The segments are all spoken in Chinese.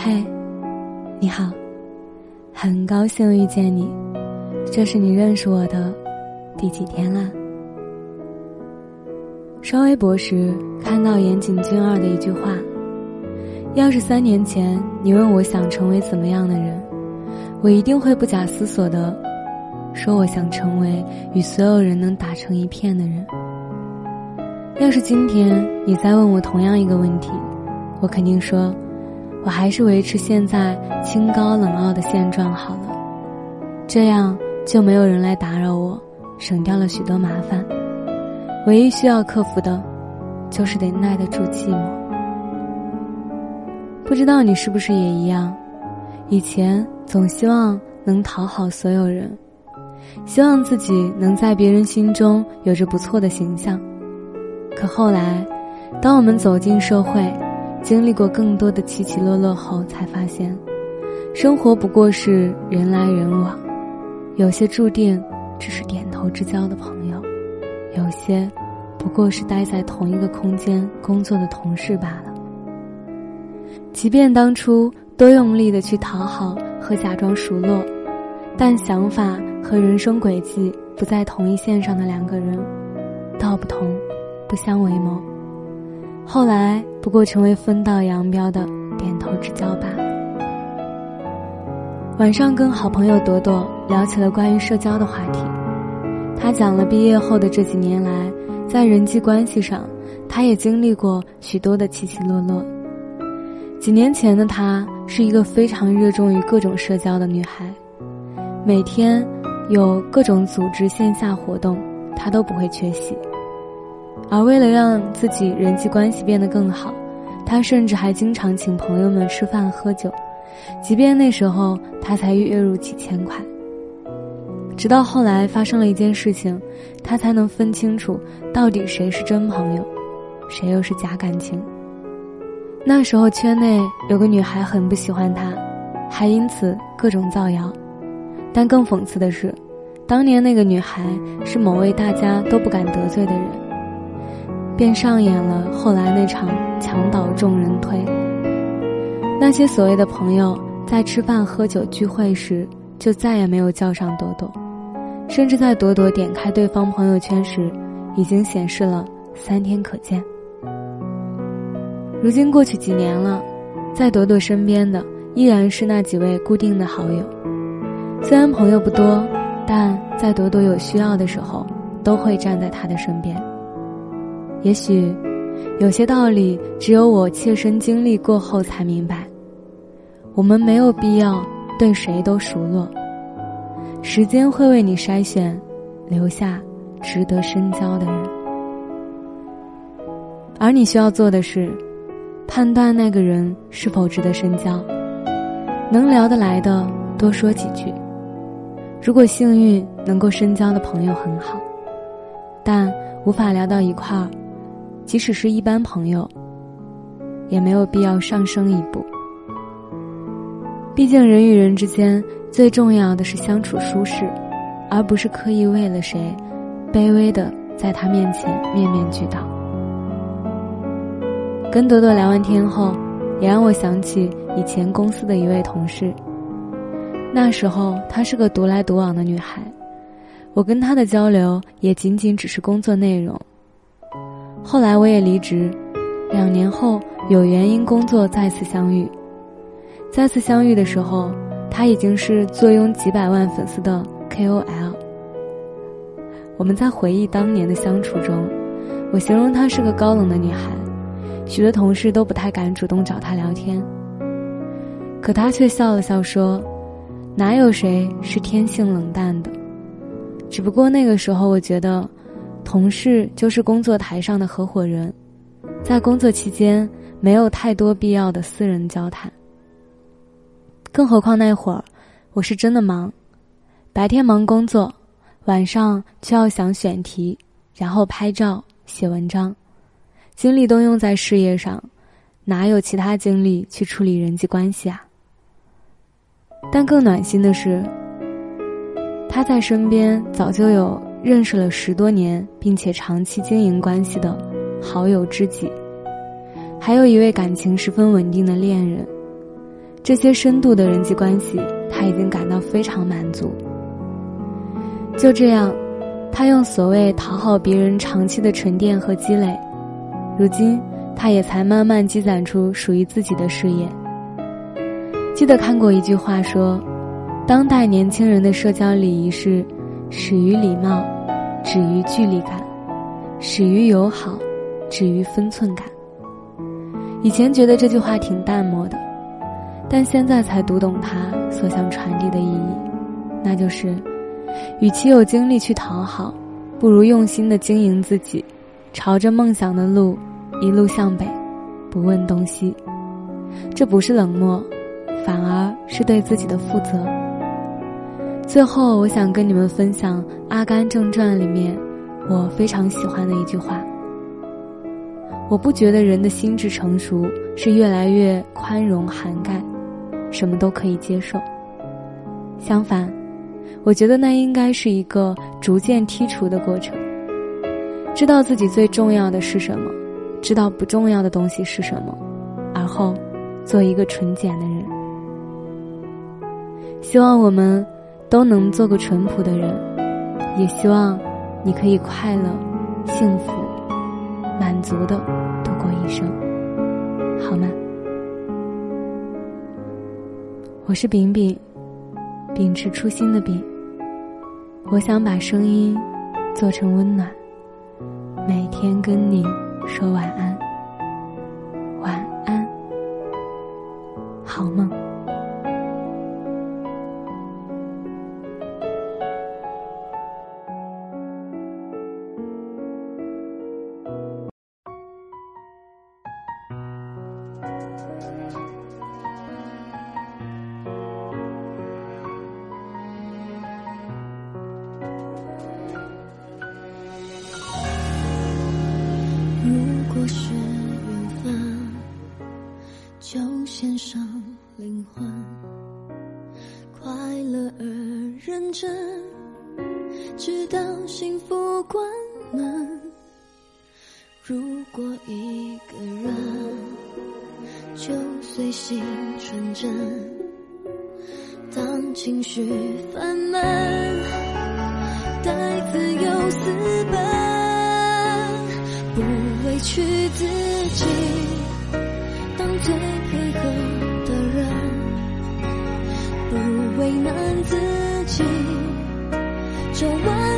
嗨，你好，很高兴遇见你。这是你认识我的第几天啦？刷微博时看到岩井俊二的一句话：“要是三年前你问我想成为怎么样的人，我一定会不假思索的说我想成为与所有人能打成一片的人。”要是今天你再问我同样一个问题，我肯定说。我还是维持现在清高冷傲的现状好了，这样就没有人来打扰我，省掉了许多麻烦。唯一需要克服的，就是得耐得住寂寞。不知道你是不是也一样？以前总希望能讨好所有人，希望自己能在别人心中有着不错的形象。可后来，当我们走进社会，经历过更多的起起落落后，才发现，生活不过是人来人往，有些注定只是点头之交的朋友，有些不过是待在同一个空间工作的同事罢了。即便当初多用力的去讨好和假装熟络，但想法和人生轨迹不在同一线上的两个人，道不同，不相为谋。后来不过成为分道扬镳的点头之交罢了。晚上跟好朋友朵朵聊起了关于社交的话题，他讲了毕业后的这几年来，在人际关系上，他也经历过许多的起起落落。几年前的她是一个非常热衷于各种社交的女孩，每天有各种组织线下活动，她都不会缺席。而为了让自己人际关系变得更好，他甚至还经常请朋友们吃饭喝酒，即便那时候他才月入几千块。直到后来发生了一件事情，他才能分清楚到底谁是真朋友，谁又是假感情。那时候圈内有个女孩很不喜欢他，还因此各种造谣。但更讽刺的是，当年那个女孩是某位大家都不敢得罪的人。便上演了后来那场墙倒众人推。那些所谓的朋友在吃饭喝酒聚会时，就再也没有叫上朵朵，甚至在朵朵点开对方朋友圈时，已经显示了三天可见。如今过去几年了，在朵朵身边的依然是那几位固定的好友，虽然朋友不多，但在朵朵有需要的时候，都会站在她的身边。也许，有些道理只有我切身经历过后才明白。我们没有必要对谁都熟络，时间会为你筛选，留下值得深交的人。而你需要做的是，判断那个人是否值得深交，能聊得来的多说几句。如果幸运能够深交的朋友很好，但无法聊到一块儿。即使是一般朋友，也没有必要上升一步。毕竟人与人之间最重要的是相处舒适，而不是刻意为了谁，卑微的在他面前面面俱到。跟朵朵聊完天后，也让我想起以前公司的一位同事。那时候她是个独来独往的女孩，我跟她的交流也仅仅只是工作内容。后来我也离职，两年后有缘因工作再次相遇，再次相遇的时候，她已经是坐拥几百万粉丝的 KOL。我们在回忆当年的相处中，我形容她是个高冷的女孩，许多同事都不太敢主动找她聊天。可她却笑了笑说：“哪有谁是天性冷淡的？只不过那个时候我觉得。”同事就是工作台上的合伙人，在工作期间没有太多必要的私人交谈。更何况那会儿我是真的忙，白天忙工作，晚上却要想选题，然后拍照写文章，精力都用在事业上，哪有其他精力去处理人际关系啊？但更暖心的是，他在身边早就有。认识了十多年，并且长期经营关系的好友知己，还有一位感情十分稳定的恋人。这些深度的人际关系，他已经感到非常满足。就这样，他用所谓讨好别人长期的沉淀和积累，如今他也才慢慢积攒出属于自己的事业。记得看过一句话说：“当代年轻人的社交礼仪是始于礼貌，止于距离感，始于友好，止于分寸感。”以前觉得这句话挺淡漠的，但现在才读懂它所想传递的意义，那就是，与其有精力去讨好，不如用心的经营自己，朝着梦想的路一路向北，不问东西。这不是冷漠，反而是对自己的负责。最后，我想跟你们分享《阿甘正传》里面我非常喜欢的一句话。我不觉得人的心智成熟是越来越宽容涵盖，什么都可以接受。相反，我觉得那应该是一个逐渐剔除的过程。知道自己最重要的是什么，知道不重要的东西是什么，而后做一个纯简的人。希望我们都能做个淳朴的人，也希望你可以快乐、幸福。满足的度过一生，好吗？我是饼饼，秉持初心的饼。我想把声音做成温暖，每天跟你说晚安，如果是缘分，就献上灵魂，快乐而认真，直到幸福关门。如果一个人就随性纯真，当情绪烦闷，带自由私奔，不委屈自己，当最配合的人，不为难自己，这完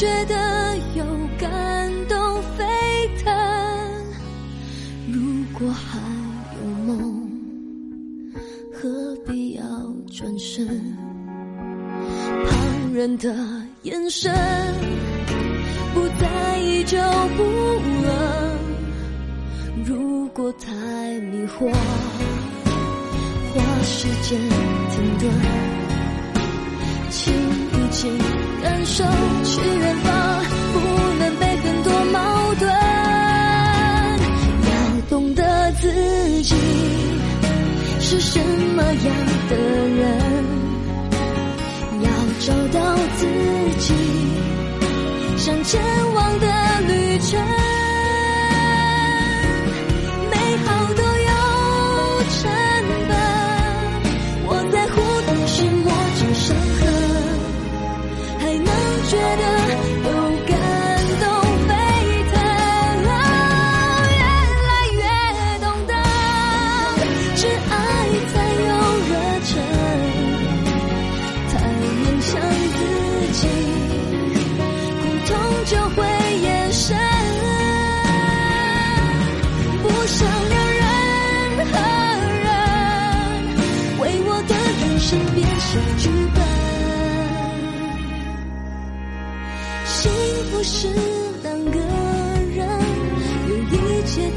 觉得有感动沸腾。如果还有梦。何必要转身？旁人的眼神不在意就不冷。如果太迷惑，花时间停顿，请一起感受去远方，不能被很多矛盾。要懂得自己。是什么样的人？要找到自己想前往的不是两个人有一切